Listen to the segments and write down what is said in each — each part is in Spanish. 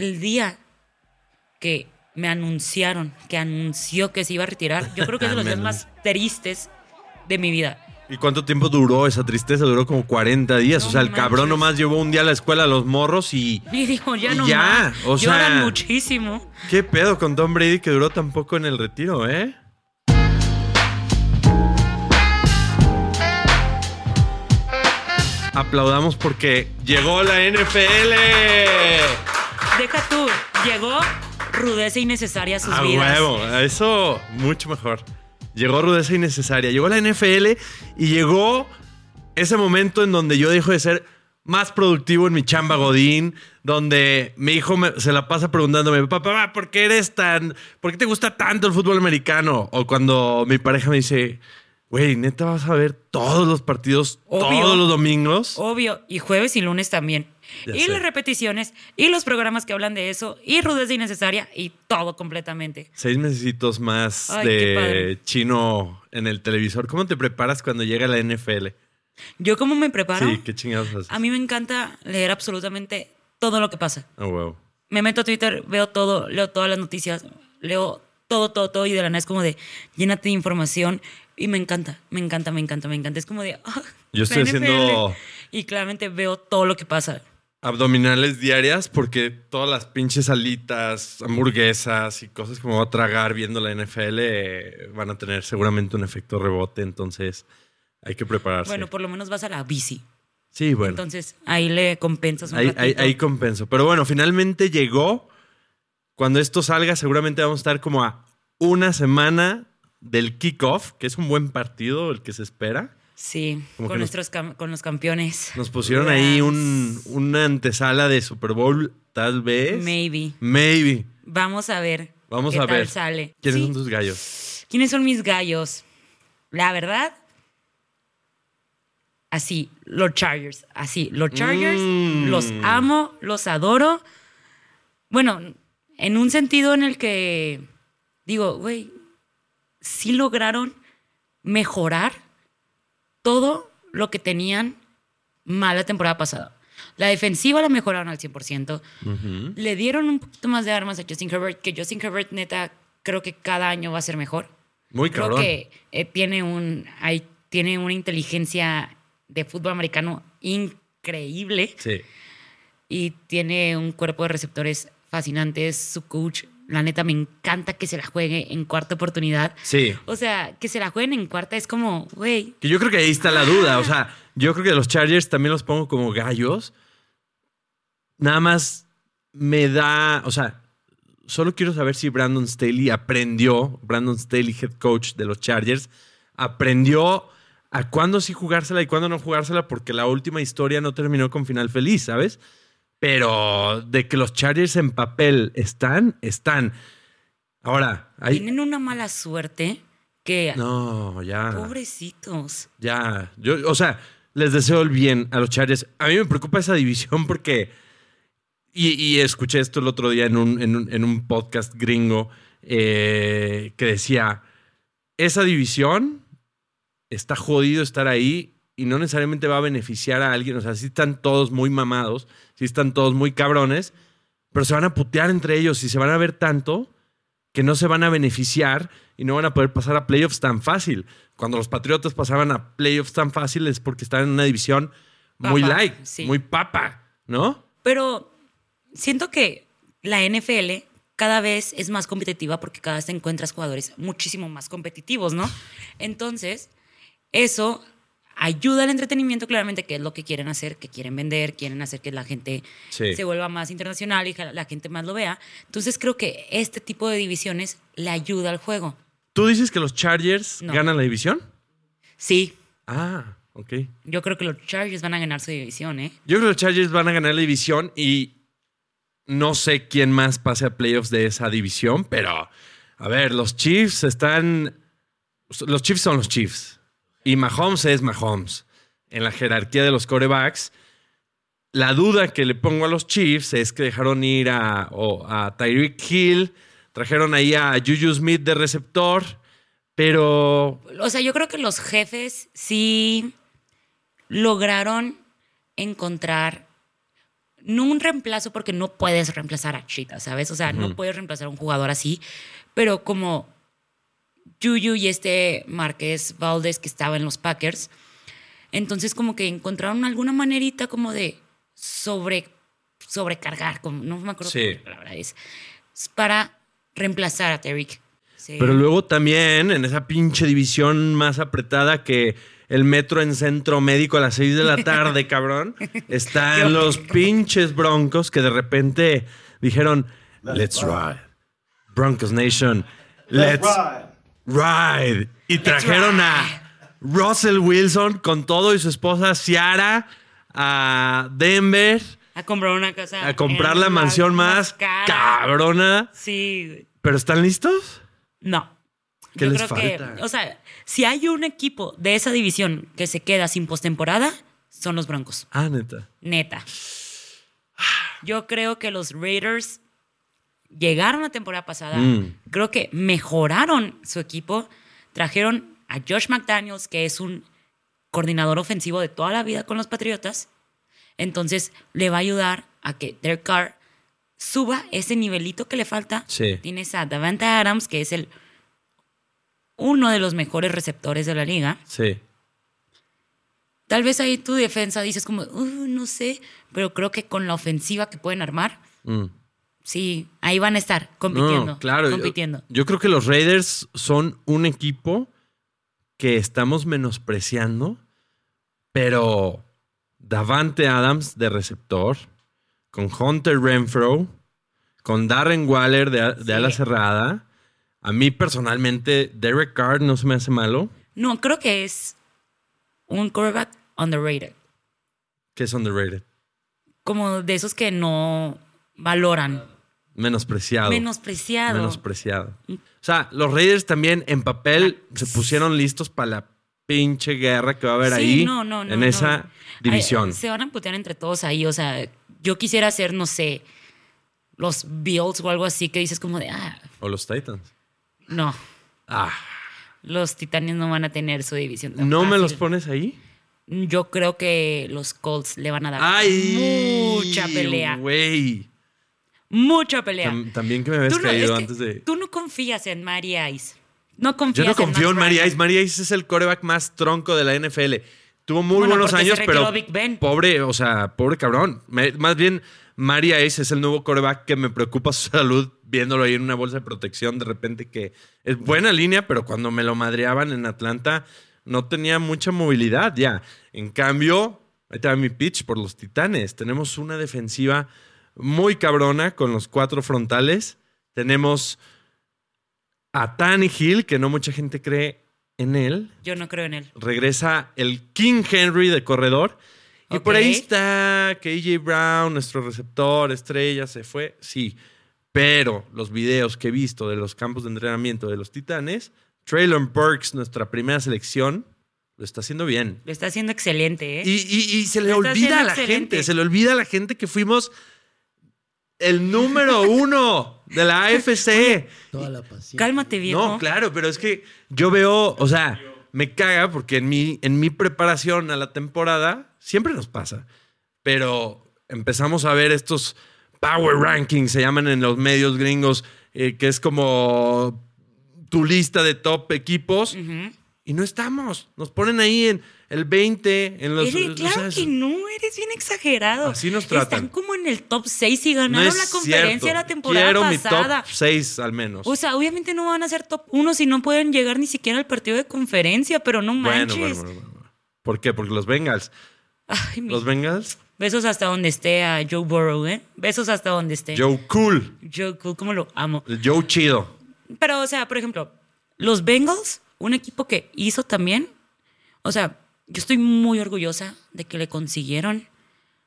el día que me anunciaron, que anunció que se iba a retirar, yo creo que es de los días más tristes de mi vida. ¿Y cuánto tiempo duró esa tristeza? Duró como 40 días. No o sea, el cabrón manches. nomás llevó un día a la escuela a los morros y. Y dijo, ya no ya, más. o Lloran sea- muchísimo. ¿Qué pedo con Tom Brady que duró tan poco en el retiro, eh? Aplaudamos porque llegó la NFL. Deja tú, llegó rudeza innecesaria a sus A vidas. huevo, eso mucho mejor. Llegó rudeza innecesaria. Llegó la NFL y llegó ese momento en donde yo dejo de ser más productivo en mi chamba Godín, donde mi hijo me- se la pasa preguntándome, papá, ¿por qué eres tan, por qué te gusta tanto el fútbol americano? O cuando mi pareja me dice, güey, neta vas a ver todos los partidos Obvio. todos los domingos. Obvio, y jueves y lunes también. Ya y sé. las repeticiones, y los programas que hablan de eso, y rudeza innecesaria, y todo completamente. Seis mesecitos más Ay, de chino en el televisor. ¿Cómo te preparas cuando llega la NFL? ¿Yo cómo me preparo? Sí, qué chingados haces. A mí me encanta leer absolutamente todo lo que pasa. Ah, huevo. Me meto a Twitter, veo todo, leo todas las noticias, leo todo, todo, todo, y de la nada es como de llénate de información, y me encanta, me encanta, me encanta, me encanta. Es como de. ah, Yo estoy haciendo- Y claramente veo todo lo que pasa. abdominales diarias porque todas las pinches alitas, hamburguesas y cosas que me voy a tragar viendo la NFL eh, van a tener seguramente un efecto rebote, entonces hay que prepararse. Bueno, por lo menos vas a la bici. sí, bueno. Entonces ahí le compensas un ahí, ahí, ahí compenso. Pero bueno, finalmente llegó. Cuando esto salga, seguramente vamos a estar como a una semana del kickoff, que es un buen partido el que se espera. Sí, Como con, nuestros con los campeones. Nos pusieron ahí un, una antesala de Super Bowl, tal vez. Maybe. Maybe. Vamos a ver. Vamos qué a tal ver. sale. ¿Quiénes Sí. son tus gallos? ¿Quiénes son mis gallos? La verdad, así, los Chargers. Así, los Chargers, Mm. los amo, los adoro. Bueno, en un sentido en el que digo, güey, sí lograron mejorar todo lo que tenían mal la temporada pasada. La defensiva la mejoraron al 100%. Le dieron un poquito más de armas a Justin Herbert, que Justin Herbert, neta, creo que cada año va a ser mejor. Muy Creo cabrón. que eh, tiene, un, hay, tiene una inteligencia de fútbol americano increíble Sí. y tiene un cuerpo de receptores fascinantes. Su coach, la neta, me encanta que se la juegue en cuarta oportunidad. Sí. O sea, que se la jueguen en cuarta es como, güey, Que yo creo que ahí está la duda. O sea, yo creo que los Chargers también los pongo como gallos. Nada más me da. O sea, solo quiero saber si Brandon Staley aprendió, Brandon Staley, head coach de los Chargers, aprendió a cuándo sí jugársela y cuándo no jugársela, porque la última historia no terminó con final feliz, ¿sabes? Pero de que los Chargers en papel están, están. Ahora, hay. tienen una mala suerte que, No, ya. pobrecitos. Ya, yo, o sea, les deseo el bien a los Chargers. A mí me preocupa esa división porque, y, y escuché esto el otro día en un, en un, en un podcast gringo eh, que decía, esa división está jodido estar ahí y no necesariamente va a beneficiar a alguien. O sea, sí están todos muy mamados, sí están todos muy cabrones, pero se van a putear entre ellos y se van a ver tanto que no se van a beneficiar y no van a poder pasar a playoffs tan fácil. Cuando los Patriotas pasaban a playoffs tan fácil es porque estaban en una división muy light, sí. muy papa, ¿no? Pero siento que la NFL cada vez es más competitiva porque cada vez te encuentras jugadores muchísimo más competitivos, ¿no? Entonces, eso ayuda al entretenimiento, claramente, que es lo que quieren hacer, que quieren vender, quieren hacer que la gente Sí. se vuelva más internacional y que la gente más lo vea. Entonces, creo que este tipo de divisiones le ayuda al juego. ¿Tú dices que los Chargers No. ganan la división? Sí, Ah, ok. yo creo que los Chargers van a ganar su división, ¿eh? Yo creo que los Chargers van a ganar la división y no sé quién más pase a playoffs de esa división, pero a ver, los Chiefs están. Los Chiefs son los Chiefs. Y Mahomes es Mahomes. En la jerarquía de los corebacks. La duda que le pongo a los Chiefs es que dejaron ir a, a Tyreek Hill, trajeron ahí a Juju Smith de receptor, pero O sea, yo creo que los jefes sí lograron encontrar no un reemplazo porque no puedes reemplazar a Cheetah, ¿sabes? O sea, no puedes reemplazar a un jugador así, pero como Juju y este Márquez Valdés que estaba en los Packers, entonces como que encontraron alguna manerita como de sobre sobrecargar, como no me acuerdo Sí. qué palabra es, para reemplazar a Derrick. Sí. Pero luego también en esa pinche división más apretada que el metro en centro médico a las 6 de la tarde, cabrón, están los pinches broncos que de repente dijeron, let's ride. Broncos Nation, let's ride. Y trajeron a Russell Wilson con todo y su esposa Ciara a Denver a comprar una casa. a comprar la mansión más cabrona. Sí. ¿Pero están listos? No. ¿Qué Yo les creo falta? que, o sea, si hay un equipo de esa división que se queda sin postemporada, son los Broncos. Ah, neta. Neta. Yo creo que los Raiders llegaron la temporada pasada. Mm. Creo que mejoraron su equipo. Trajeron a Josh McDaniels, que es un coordinador ofensivo de toda la vida con los Patriotas. Entonces le va a ayudar a que Derek Carr suba ese nivelito que le falta. Sí. Tienes a Davante Adams, que es el uno de los mejores receptores de la liga. Sí. Tal vez ahí tu defensa dices como, "Uh, no sé, pero creo que con la ofensiva que pueden armar, Mm. Sí, ahí van a estar compitiendo. No, claro. yo- Compitiendo. Yo, creo que los Raiders son un equipo que estamos menospreciando, pero Davante Adams de receptor, con Hunter Renfro, con Darren Waller de, de Sí. ala cerrada. A mí personalmente, Derek Carr no se me hace malo, No, creo que es un quarterback underrated. que es underrated, Como de esos que no valoran. Menospreciado. Menospreciado. Menospreciado. O sea, los Raiders también en papel se pusieron listos para la pinche guerra que va a haber Sí, ahí no, no, no, en esa división. Ay, se van a putear entre todos ahí. O sea, yo quisiera hacer, no sé, los Bills o algo así que dices como de, ah, O los Titans. no. Ah, Los Titanes no van a tener su división. tan ¿no me los pones ahí? Yo creo que los Colts le van a dar ¡Ay! mucha pelea. Mucha pelea. Tam- también que me habías no, caído antes de. tú no confías en Mary Ice. No Yo confías no confío en Matt Mary. Ice. Mary Ice es el coreback más tronco de la NFL. Tuvo muy Bueno, buenos años, pero Big Ben. pobre, o sea, pobre cabrón. Me- más bien, Mary Ice es el nuevo coreback que me preocupa su salud viéndolo ahí en una bolsa de protección de repente que es buena línea, pero cuando me lo madreaban en Atlanta no tenía mucha movilidad ya. En cambio, ahí está mi pitch por los Titanes. Tenemos una defensiva muy cabrona con los cuatro frontales. Tenemos a Hill, que no mucha gente cree en él. Yo no creo en él. Regresa el King Henry de corredor. Y por ahí está que AJ Brown, nuestro receptor, estrella, se fue. Sí. Pero los videos que he visto de los campos de entrenamiento de los Titanes, Traylon Burks, nuestra primera selección, lo está haciendo bien. Lo está haciendo excelente, ¿eh? Y, y- y se le olvida a la excelente. gente, se le olvida a la gente que fuimos el número uno de la AFC. Toda la paciencia. Cálmate, viejo. No, claro, pero es que yo veo, o sea, me caga porque en mi, en mi preparación a la temporada siempre nos pasa. Pero empezamos a ver estos Power Rankings, se llaman en los medios gringos, eh, que es como tu lista de top equipos. Y no estamos. Nos ponen ahí en el 20, en los. Eres- o claro que no, eres bien exagerado. Así nos tratan. Están como en el top 6 y ganaron la conferencia cierto. la temporada Quiero pasada. mi top 6 al menos. O sea, obviamente no van a ser top 1 si no pueden llegar ni siquiera al partido de conferencia, pero no manches. bueno, bueno, bueno, bueno. ¿Por qué? Porque los Bengals. Ay, Los Bengals. Besos hasta donde esté a Joe Burrow, ¿eh? Besos hasta donde esté. Joe Cool. Joe Cool, como lo amo. El Joe Chido. Pero, o sea, por ejemplo, los Bengals, un equipo que hizo también. O sea, yo estoy muy orgullosa de que le consiguieron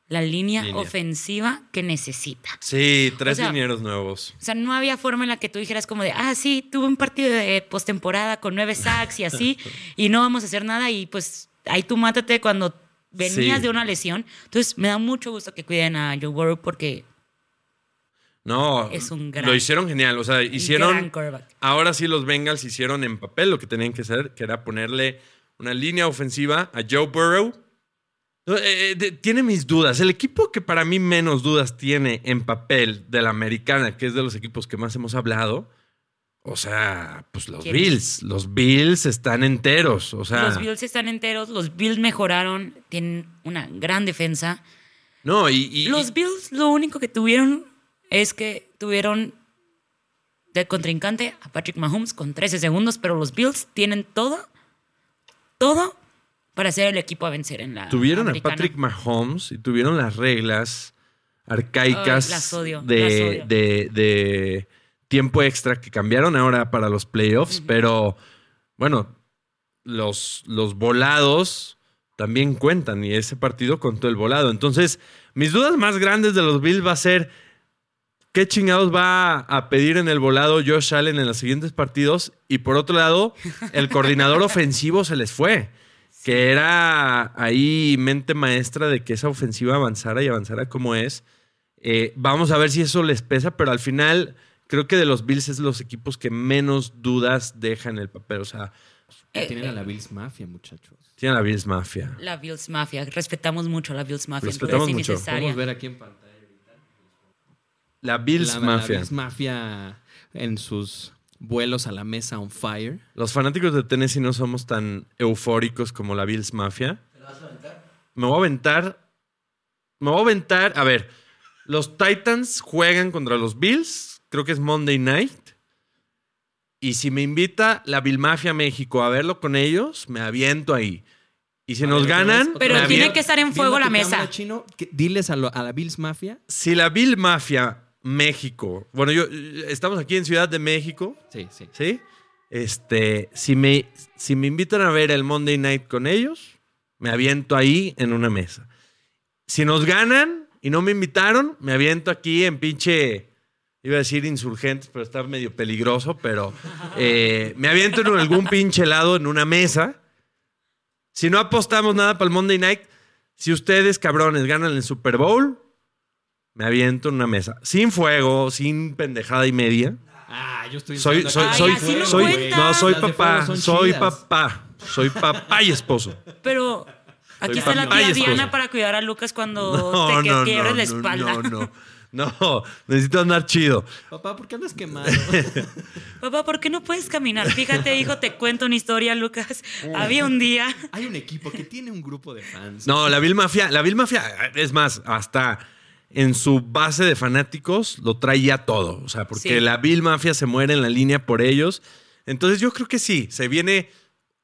la línea, Línea. ofensiva que necesita. Sí, tres O sea, linieros nuevos. O sea, no había forma en la que tú dijeras como de, ah, sí, tuve un partido de postemporada con nueve sacks y así, y no vamos a hacer nada, y pues ahí tú mátate cuando venías Sí. de una lesión. Entonces, me da mucho gusto que cuiden a Joe Burrow porque No, Es un gran- lo hicieron genial. O sea, hicieron. Ahora sí, los Bengals hicieron en papel lo que tenían que hacer, que era ponerle una línea ofensiva a Joe Burrow Eh, de- tiene mis dudas. El equipo que para mí menos dudas tiene en papel de la americana, que es de los equipos que más hemos hablado, o sea, pues los ¿Quién? Bills. Los Bills están enteros. O sea, Los Bills están enteros, los Bills mejoraron, tienen una gran defensa. no, y, y- Los Bills lo único que tuvieron es que tuvieron de contrincante a Patrick Mahomes con 13 segundos, pero los Bills tienen todo, todo para ser el equipo a vencer en la tuvieron a. Patrick Mahomes y tuvieron las reglas arcaicas Ay, las odio, de, las odio. de- de tiempo extra que cambiaron ahora para los playoffs, pero bueno, los, los volados también cuentan y ese partido contó el volado. Entonces, mis dudas más grandes de los Bills va a ser qué chingados va a pedir en el volado Josh Allen en los siguientes partidos y por otro lado, el coordinador ofensivo se les fue que era ahí mente maestra de que esa ofensiva avanzara y avanzara como es. Eh, vamos a ver si eso les pesa, pero al final creo que de los Bills es los equipos que menos dudas dejan en el papel. O sea, Eh, Tienen a la Bills Mafia, muchachos. tienen la Bills Mafia. La Bills Mafia, respetamos mucho a la Bills Mafia, Respetamos es mucho. Podemos ver aquí en pantalla. La Bills la, la Mafia. Bills Mafia en sus vuelos a la mesa on fire. Los fanáticos de Tennessee no somos tan eufóricos como la Bills Mafia. Me voy a aventar. Me voy a aventar. A ver, los Titans juegan contra los Bills. Creo que es Monday night. Y si me invita la Bill Mafia México a verlo con ellos, me aviento ahí. Y si A nos ver, ganan, Pero tiene aviento- que estar en fuego Viendo la mesa. Chino, que- diles a, lo- a la Bills Mafia. Si la Bill Mafia México. Bueno, yo estamos aquí en Ciudad de México. Sí, sí. ¿Sí? Este, si me, si me invitan a ver el Monday Night con ellos, me aviento ahí en una mesa. Si nos ganan y no me invitaron, me aviento aquí en pinche, iba a decir insurgentes, pero está medio peligroso, pero eh, me aviento en algún pinche lado en una mesa. Si no apostamos nada para el Monday Night, si ustedes, cabrones, ganan el Super Bowl, me aviento en una mesa. Sin fuego, sin pendejada y media. Ah, yo estoy Soy, soy. Ay, soy, soy, cuenta. no, soy papá, soy papá, soy papá y esposo. Pero aquí Soy está la tía esposo. Diana para cuidar a Lucas cuando No, te no, quiebres no, la espalda. no, no, no, necesito andar chido. Papá, ¿por qué andas quemado? Papá, ¿por qué no puedes caminar? Fíjate, hijo, te cuento una historia, Lucas. Había un día. Hay un equipo que tiene un grupo de fans. No, la Bill Mafia, la Bill Mafia, es más, hasta en su base de fanáticos lo trae ya todo. O sea, porque Sí. la Bill Mafia se muere en la línea por ellos. Entonces yo creo que sí, se viene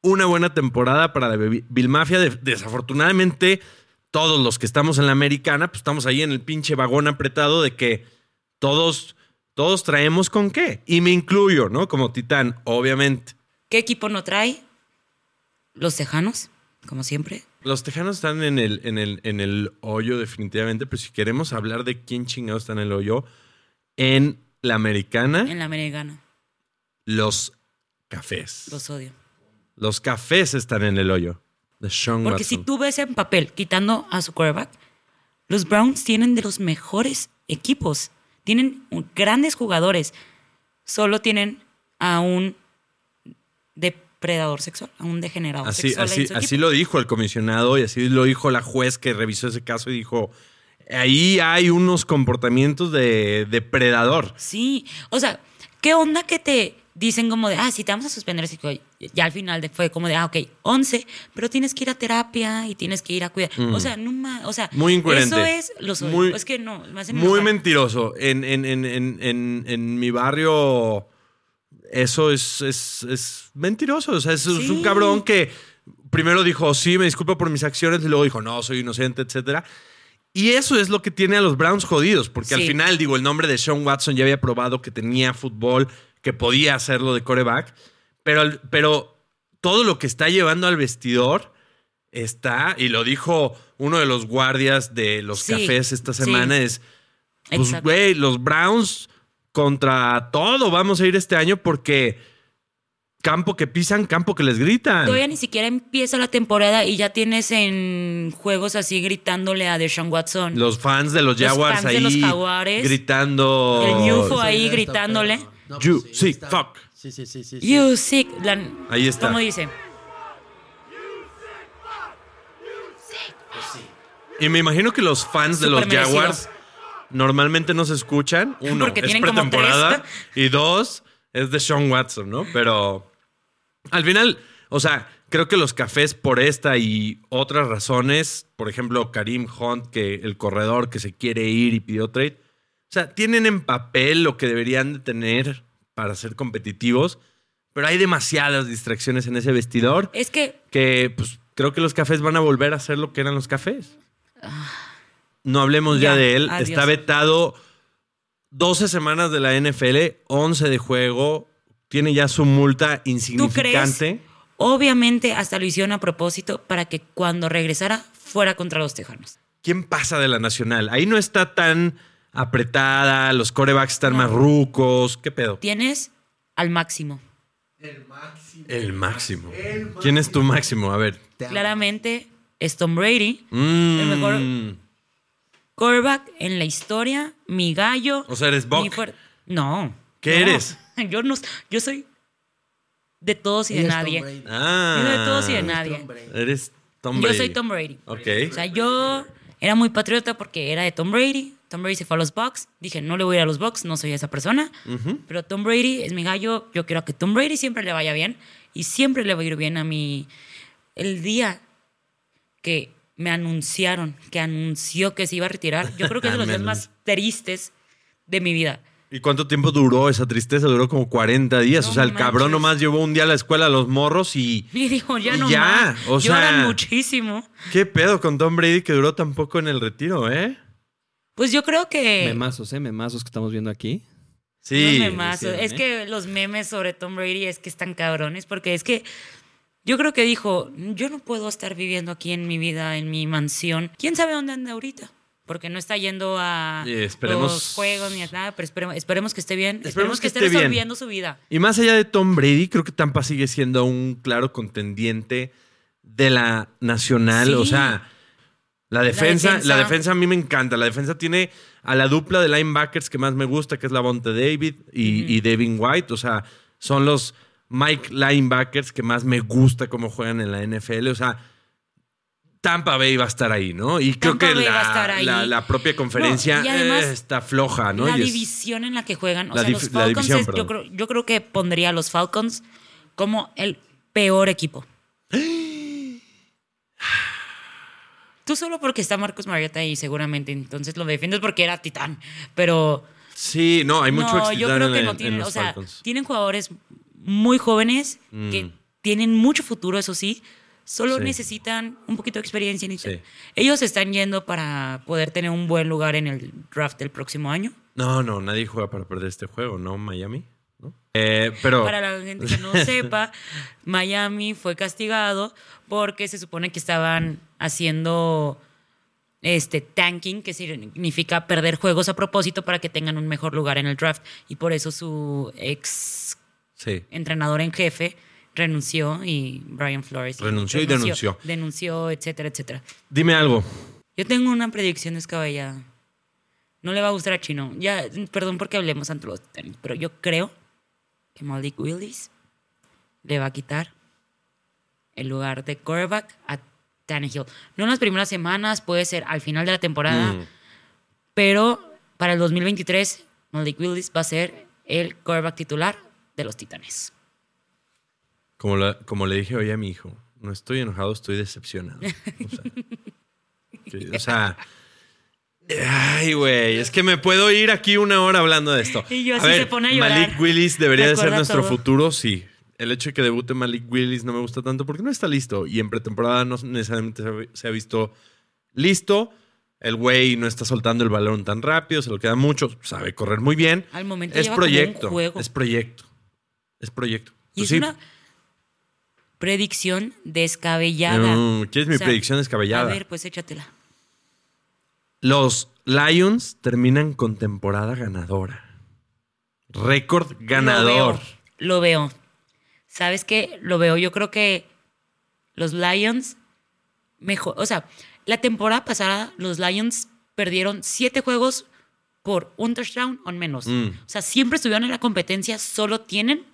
una buena temporada para la Bill Mafia. De- desafortunadamente, todos los que estamos en la americana, pues estamos ahí en el pinche vagón apretado de que todos, todos traemos con qué. Y me incluyo, ¿no? Como titán, obviamente. ¿Qué equipo no trae? Los Tejanos, como siempre. Los tejanos están en el, en, el, en el hoyo definitivamente, pero si queremos hablar de quién chingado está en el hoyo, en la americana, En la americana. los cafés. Los odio. Los cafés están en el hoyo. De Sean Porque si tú ves en papel, quitando a su quarterback, los Browns tienen de los mejores equipos. Tienen grandes jugadores. Solo tienen a un depredador sexual, a un degenerado Así, sexual. así, así lo dijo el comisionado y así lo dijo la juez que revisó ese caso y dijo, ahí hay unos comportamientos de depredador. Sí, o sea, ¿qué onda que te dicen como de, ah, sí, te vamos a suspender? Así que ya al final de- fue como de, ah, ok, 11, pero tienes que ir a terapia y tienes que ir a cuidar. O sea, no o sea. Muy incoherente. Eso es, los. Muy- es que no, me hacen Muy enojar. mentiroso. En, en, en, en, en, en mi barrio, eso es, es, es mentiroso. O sea, es, es un cabrón que primero dijo, sí, me disculpo por mis acciones, y luego dijo, no, soy inocente, etcétera. Y eso es lo que tiene a los Browns jodidos, porque al final, digo, el nombre de Sean Watson ya había probado que tenía fútbol, que podía hacerlo de coreback, pero, pero todo lo que está llevando al vestidor está, y lo dijo uno de los guardias de los Sí, cafés esta sí. semana, es, pues, Exacto. güey, los Browns contra todo vamos a ir este año porque campo que pisan, campo que les gritan. Todavía ni siquiera empieza la temporada y ya tienes en juegos así gritándole a Deshaun Watson. Los fans de los Los Jaguars fans de ahí los Jaguares. gritando. El ñufo Sí, ahí gritándole. No, You pues, sick está- fuck. Sí, sí, sí, sí. You sick. La- Ahí está. ¿Cómo dice? Pues sí. Y me imagino que los fans de los merecido. Jaguars normalmente no se escuchan. Uno, Porque es pretemporada. Y dos, es de Sean Watson, ¿no? Pero al final, o sea, creo que los cafés por esta y otras razones, por ejemplo, Karim Hunt, que el corredor que se quiere ir y pidió trade, o sea, tienen en papel lo que deberían de tener para ser competitivos, pero hay demasiadas distracciones en ese vestidor Es que que pues creo que los cafés van a volver a ser lo que eran los cafés. No hablemos ya, Ya, de él. adiós. Está vetado 12 semanas de la NFL, 11 de juego. Tiene ya su multa tú insignificante. crees, obviamente hasta lo hicieron a propósito para que cuando regresara fuera contra los Tejanos. ¿Quién pasa de la nacional? Ahí no está tan apretada, los corebacks están más rucos. ¿Qué pedo? Tienes al máximo. El máximo. ¿Quién es tu máximo? A ver. Claramente es Tom Brady, Mm. El mejor- quarterback en la historia, mi gallo. O sea, eres mi Buck. No. ¿Qué no. eres? Yo no, yo soy de todos y de es Tom nadie. Brady. Ah. Yo soy de todos y de Tom nadie. Brady. Eres Tom Yo Brady. soy Tom Brady. Ok. O sea, yo era muy patriota porque era de Tom Brady. Tom Brady se fue a los Bucks. Dije, no le voy a ir a los Bucks, no soy esa persona. Pero Tom Brady es mi gallo. Yo quiero que Tom Brady siempre le vaya bien. Y siempre le va a ir bien a mí. El día que me anunciaron, que anunció que se iba a retirar, yo creo que es de los días más tristes de mi vida. ¿Y cuánto tiempo duró esa tristeza? Duró como 40 días. No o sea, el cabrón manches. nomás llevó un día a la escuela a los morros y. Y dijo, ya no ya, más. o Lloran sea- muchísimo. ¿Qué pedo con Tom Brady que duró tan poco en el retiro, eh? Pues yo creo que... Memazos, ¿eh? Memazos que estamos viendo aquí. Sí. Los memazos. es ¿eh? que los memes sobre Tom Brady es que están cabrones, porque es que yo creo que dijo, yo no puedo estar viviendo aquí en mi vida, en mi mansión. ¿Quién sabe dónde anda ahorita? Porque no está yendo a esperemos- los juegos ni a nada, pero esperemos, esperemos que esté bien. Esperemos, Esperemos que, que esté resolviendo su vida. Y más allá de Tom Brady, creo que Tampa sigue siendo un claro contendiente de la nacional. Sí. O sea, la defensa, la defensa. defensa, a mí me encanta. La defensa tiene a la dupla de linebackers que más me gusta, que es la Bonte David y, y Devin White. O sea, son los Mike linebackers que más me gusta cómo juegan en la NFL. O sea, Tampa Bay va a estar ahí, ¿no? Y creo que la, propia conferencia No, y además, eh, está floja, ¿no? la Y es- división en la que juegan, o sea, los Falcons, división, es- yo, creo, yo creo que pondría a los Falcons como el peor equipo. Tú solo porque está Marcus Mariota ahí seguramente, entonces lo defiendes porque era titán, pero Sí, no, hay mucho no, yo creo en que el- no en tienen, o sea, Falcons. tienen jugadores muy jóvenes Mm. que tienen mucho futuro, eso sí, solo Sí. necesitan un poquito de experiencia. Sí. Ellos están yendo para poder tener un buen lugar en el draft del próximo año. No, no, nadie juega para perder este juego, ¿no? Miami, ¿no? Eh, pero. Para la gente que no sepa, Miami fue castigado porque se supone que estaban haciendo este tanking, que significa perder juegos a propósito para que tengan un mejor lugar en el draft. Y por eso su ex Sí. entrenador en jefe renunció y Brian Flores Renunció y denunció. Denunció, etcétera, etcétera. Dime algo. Yo tengo una predicción descabellada. No le va a gustar a Chino. Ya, perdón porque hablemos ante los Titanes, pero yo creo que Malik Willis le va a quitar el lugar de quarterback a Tannehill. No en las primeras semanas, puede ser al final de la temporada, Mm. pero para el 2023 Malik Willis va a ser el quarterback titular de los Titanes. Como, la- como le dije hoy a mi hijo, no estoy enojado, estoy decepcionado. O sea, que- o sea, ay, güey, es que me puedo ir aquí una hora hablando de esto. Y yo así se pone a llorar. Malik Willis debería de ser nuestro todo. futuro, sí. El hecho de que debute Malik Willis no me gusta tanto porque no está listo y en pretemporada no necesariamente se ha- visto listo. El güey no está soltando el balón tan rápido, se lo queda mucho, sabe correr muy bien. Al momento es lleva como un proyecto, juego. es proyecto. Es proyecto. Y Pues es sí. una predicción descabellada. No, ¿quieres mi O sea, predicción descabellada? A ver, pues échatela. Los Lions terminan con temporada ganadora. Récord ganador. Lo veo. Lo veo. ¿Sabes qué? Lo veo. Yo creo que los Lions mejor, o sea, la temporada pasada los Lions perdieron siete juegos por un touchdown o menos. Mm. O sea, siempre estuvieron en la competencia, solo tienen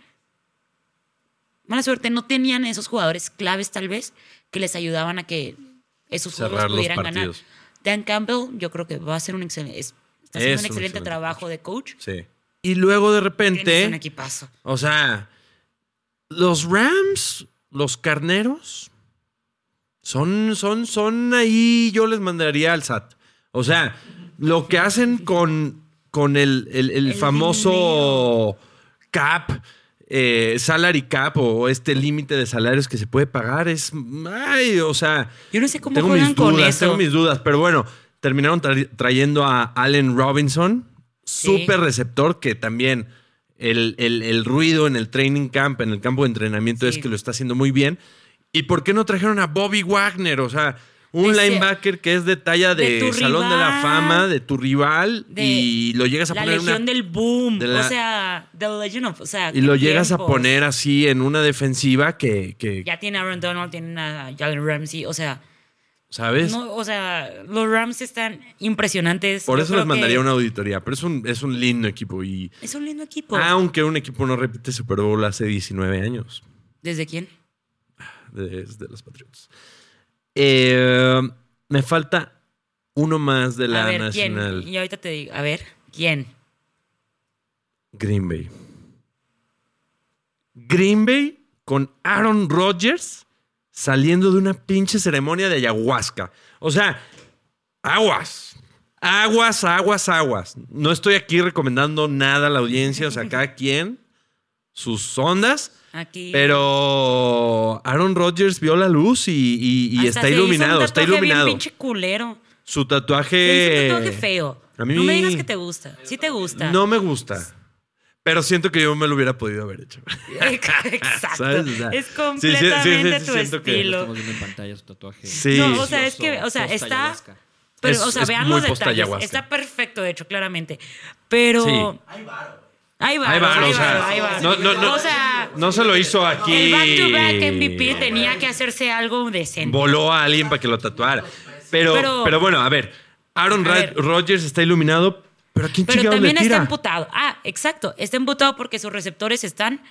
mala suerte, no tenían esos jugadores claves tal vez que les ayudaban a que esos Cerrar juegos los pudieran ganar. Dan Campbell, yo creo que va a hacer un excelente, está haciendo Es un un excelente excelente trabajo de coach. Sí. Y luego de Tienes un repente, equipazo. o sea, los Rams, los carneros, son, son, son ahí, yo les mandaría al SAT. O sea, lo que hacen con, con el, el- el El famoso cap, eh, salary cap o este límite de salarios que se puede pagar es, ay, o sea, Yo no sé cómo tengo juegan mis con dudas, eso. tengo mis dudas, pero bueno, terminaron tra- trayendo a Allen Robinson, Sí. súper receptor, que también el, el- el ruido en el training camp, en el campo de entrenamiento, es que lo está haciendo muy bien. ¿Y por qué no trajeron a Bobby Wagner? O sea, un linebacker que es de talla de, Salón de la Fama, de tu rival, de y lo llegas a La poner en legión una... del boom. la- o sea, The Legend of. O sea, Y lo llegas a poner así en una defensiva que, que Ya tiene a Aaron Donald, tiene a Jalen Ramsey. O sea, ¿sabes? no, o sea, los Rams están impresionantes. Por eso les mandaría que una auditoría, pero es un, es un lindo equipo y... Es un lindo equipo. Aunque un equipo no repite Super Bowl hace 19 años. ¿Desde quién? de, los Patriots. Eh, me falta uno más de la a ver, nacional. ¿quién? Y ahorita te digo, a ver, ¿quién? Green Bay. Green Bay con Aaron Rodgers saliendo de una pinche ceremonia de ayahuasca. O sea, aguas. Aguas, aguas, aguas. No estoy aquí recomendando nada a la audiencia, o sea, cada quien sus ondas. Aquí. Pero Aaron Rodgers vio la luz y, y- y Hasta está iluminado, está tatuaje bien iluminado. pinche culero. Su tatuaje. un tatuaje feo. A mí- No me digas que te gusta. Sí te gusta. No me gusta. Pero siento que yo me lo hubiera podido haber hecho. Exacto. ¿Sabes? O sea, es sí, sí, sí, completamente sí, tu estilo. Estamos viendo en pantalla su tatuaje. Sí. No, o sea, es que, o sea, está. Pero, Es- o sea, es vean los detalles. Está perfecto, de hecho, claramente. Pero. Sí. Hay varo. Ahí va, varo, o sea, hay varo. no, no, no, O sea, no se lo hizo aquí. el back-to-back MVP tenía que hacerse algo decente. Voló a alguien para que lo tatuara. Pero, pero, Pero- bueno, a ver. Aaron. Rodgers está iluminado, pero ¿a quién Pero le también está emputado. Ah, exacto. Está emputado porque sus receptores están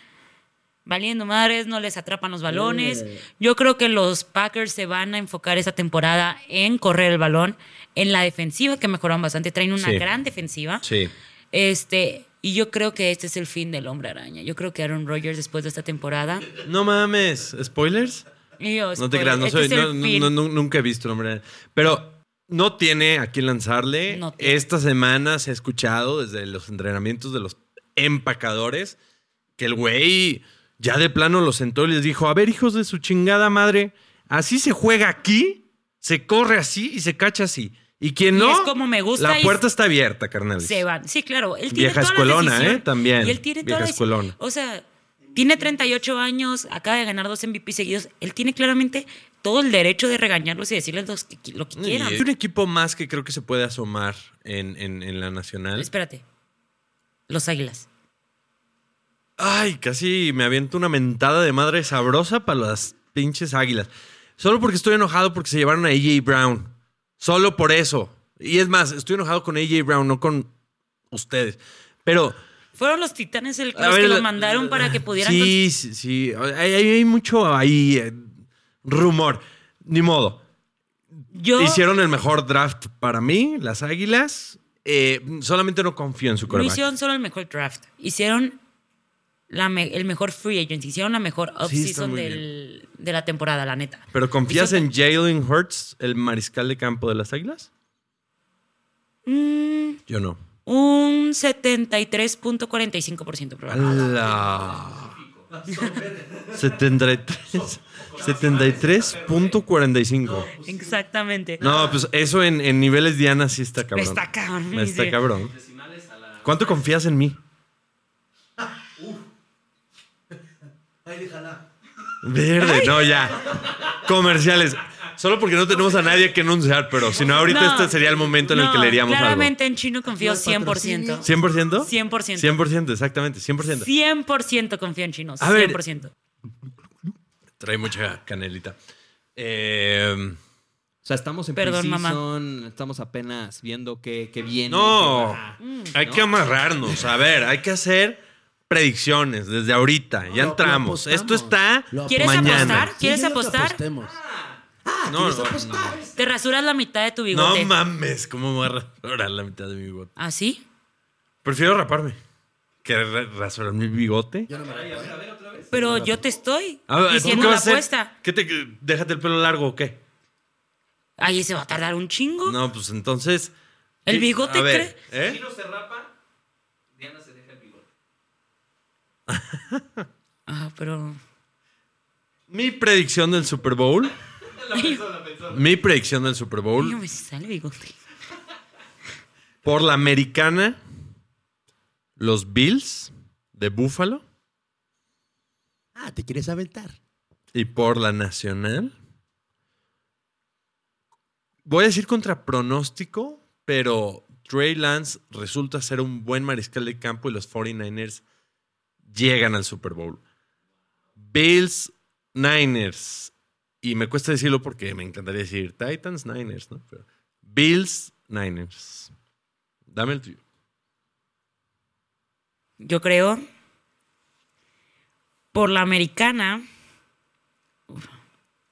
valiendo madres, no les atrapan los balones. Yo creo que los Packers se van a enfocar esta temporada en correr el balón, en la defensiva, que mejoran bastante. Traen una Sí. gran defensiva. Sí. Este, y yo creo que este es el fin del hombre araña. Yo creo que Aaron Rodgers, después de esta temporada. No mames. ¿Spoilers? y yo, No te creas, no este soy, es el no- no- nunca he visto el hombre. Pero no tiene a quién lanzarle. Tiene. Esta semana se ha escuchado desde los entrenamientos de los empacadores que el güey ya de plano los sentó y les dijo: A ver, hijos de su chingada madre, así se juega aquí, se corre así y se cacha así. Y quien Y no, es como me gusta la y puerta está abierta, carnal. se van. Sí, claro. Él tiene Vieja todas las escuelona, decisiones. ¿eh? También. Y él tiene Vieja todas las- escuelona. O sea, tiene 38 años, acaba de ganar dos MVP seguidos. Él tiene claramente todo el derecho de regañarlos y decirles los que- lo que Y quieran. hay un equipo más que creo que se puede asomar en, en- en la nacional. Espérate. Los Águilas. Ay, casi me aviento una mentada de madre sabrosa para las pinches águilas. Solo porque estoy enojado porque se llevaron a AJ Brown. Solo por eso. Y es más, estoy enojado con AJ Brown, no con ustedes. Pero. Fueron los titanes el- los ver, que los mandaron para que pudieran... Sí, sí, sí. Hay, mucho ahí eh, rumor. Ni modo. Yo, Hicieron el mejor draft para mí, las águilas. Eh, solamente no confío en su no coreback. hicieron solo el mejor draft. Hicieron la me- el mejor free agent. Hicieron la mejor offseason del- de la temporada, la neta. Pero ¿confías en Jalen Hurts, el mariscal de campo de las águilas? Mm, Yo no. un 73.45% probable. ¡Hala! 73. 73.45. Exactamente. No, pues eso en, en niveles Diana sí está cabrón. Está cabrón, Está sí. cabrón. ¿Cuánto confías en mí? Verde, no, ya. Comerciales. Solo porque no tenemos a nadie que anunciar, pero si no, ahorita No, este sería el momento en el que leeríamos algo. Claramente en chino confío 100%. ¿100%? 100%. 100%, exactamente, 100%. 100% confío en chino. A ver. 100%. Trae mucha canelita. Eh, O sea, estamos en Perdón, mamá. preseason, estamos apenas viendo qué, qué viene. no, qué va. Mm. hay que amarrarnos. A ver, hay que hacer predicciones desde ahorita. Ya entramos. Esto está ¿Quieres mañana. apostar? ¿Quieres Sí, apostar? apostemos. No, ¿Tienes no, pues, no. Te rasuras la mitad de tu No bigote. mames, ¿cómo me voy a rasurar la mitad de mi bigote? ¿Ah, sí? Prefiero raparme que ra- rasurar mi bigote. Yo no me rapo, ¿eh? Pero yo te estoy A ver, ¿tú diciendo la a apuesta. ¿Qué te, ¿Déjate el pelo largo o qué? Ahí se va a tardar un chingo. No, pues entonces... ¿El bigote A ver, cree? ¿eh? se rapa, Diana se. Ah, pero. Mi predicción del Super Bowl... Mi predicción del Super Bowl no me sale bigote. por la americana, los Bills de Buffalo Ah, ¿te quieres aventar? y por la nacional. Voy a decir contra pronóstico, pero Trey Lance resulta ser un buen mariscal de campo y los 49ers llegan al Super Bowl. Bills, Niners. Y me cuesta decirlo porque me encantaría decir Titans, Niners, ¿no? Pero Bills, Niners. Dame el tuyo. Yo creo. Por la americana. Uf,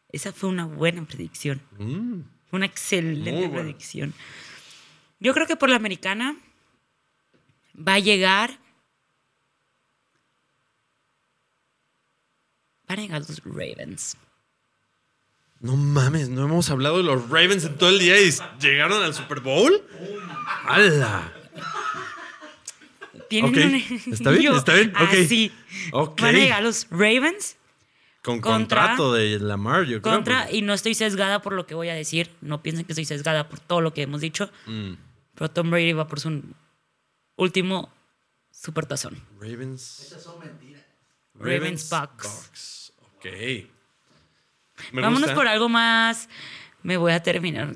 esa fue una buena predicción. Mm. Fue una excelente predicción. Yo creo que por la americana va a llegar. Van a llegar los Ravens. No mames, no hemos hablado de los Ravens en todo el día y llegaron al Super Bowl. ¡Hala! Tienen Ok, un está bien, está bien, ok. Así. Ok. Van a llegar los Ravens Con Contra- contrato de Lamar, yo creo. contra, y no estoy sesgada por lo que voy a decir. No piensen que estoy sesgada por todo lo que hemos dicho. Mm. Pero Tom Brady va por su último supertazón. Ravens. Ravens Bucks. Bucks. Ok. Me Vámonos gusta. por algo más. Me voy a terminar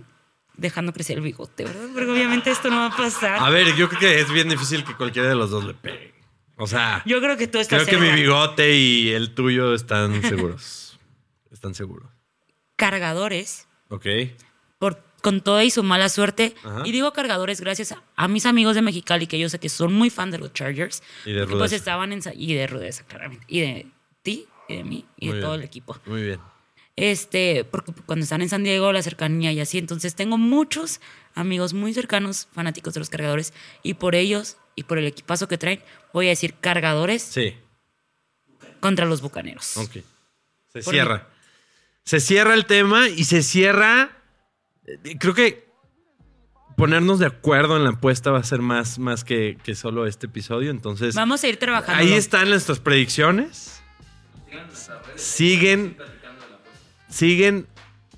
dejando crecer el bigote, ¿verdad? Porque obviamente esto no va a pasar. A ver, yo creo que es bien difícil que cualquiera de los dos le pegue. O sea, Yo creo que tú estás creo que mi bigote y el tuyo están seguros. están seguros. Cargadores, Ok. por, con toda y su mala suerte. Ajá. Y digo cargadores gracias a, a mis amigos de Mexicali, que yo sé que son muy fan de los Chargers. Y de pues Rudeza. estaban en... Y de Rudeza, claramente. Y de y de mí, y Muy de todo bien. el equipo. Muy bien. Este, porque cuando están en San Diego, la cercanía y así. Entonces tengo muchos amigos muy cercanos, fanáticos de los cargadores. Y por ellos y por el equipazo que traen, voy a decir cargadores Sí. contra los bucaneros. Ok. Se Por cierra. Se cierra el tema y se cierra. eh, Creo que ponernos de acuerdo en la apuesta va a ser más, más que, que solo este episodio. Entonces, Vamos a ir trabajando. ahí están nuestras predicciones. Siguen. Siguen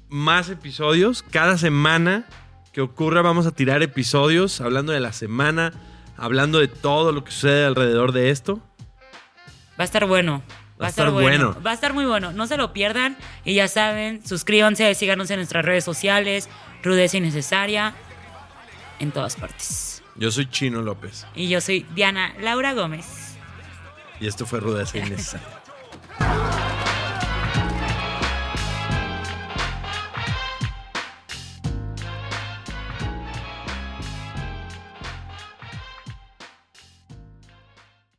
más episodios. Cada semana que ocurra, vamos a tirar episodios hablando de la semana, hablando de todo lo que sucede alrededor de esto. Va a estar bueno. Va, a estar, bueno. Va a estar muy bueno. No se lo pierdan. Y ya saben, suscríbanse, síganos en nuestras redes sociales. Rudeza Innecesaria. En todas partes. Yo soy Chino López Y yo soy Diana Laura Gómez. y esto fue Rudeza Innecesaria.